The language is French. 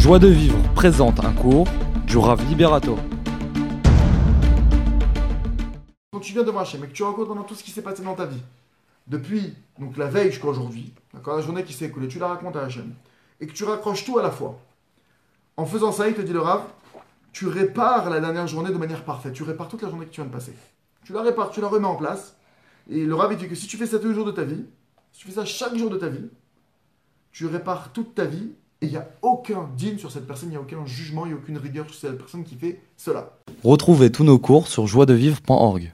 Joie de vivre présente un cours du Rav Liberato. Quand tu viens devant Hachem et que tu racontes pendant tout ce qui s'est passé dans ta vie, depuis donc la veille jusqu'à aujourd'hui, la journée qui s'est écoulée, tu la racontes à Hachem, et que tu raccroches tout à la fois. En faisant ça, il te dit le Rav, tu répares la dernière journée de manière parfaite. Tu répares toute la journée que tu viens de passer. Tu la répares, tu la remets en place. Et le Rav, dit que si tu fais ça tous les jours de ta vie, si tu fais ça chaque jour de ta vie, tu répares toute ta vie et il n'y a aucun digne sur cette personne, il n'y a aucun jugement, il n'y a aucune rigueur sur cette personne qui fait cela. Retrouvez tous nos cours sur joiedevivre.org.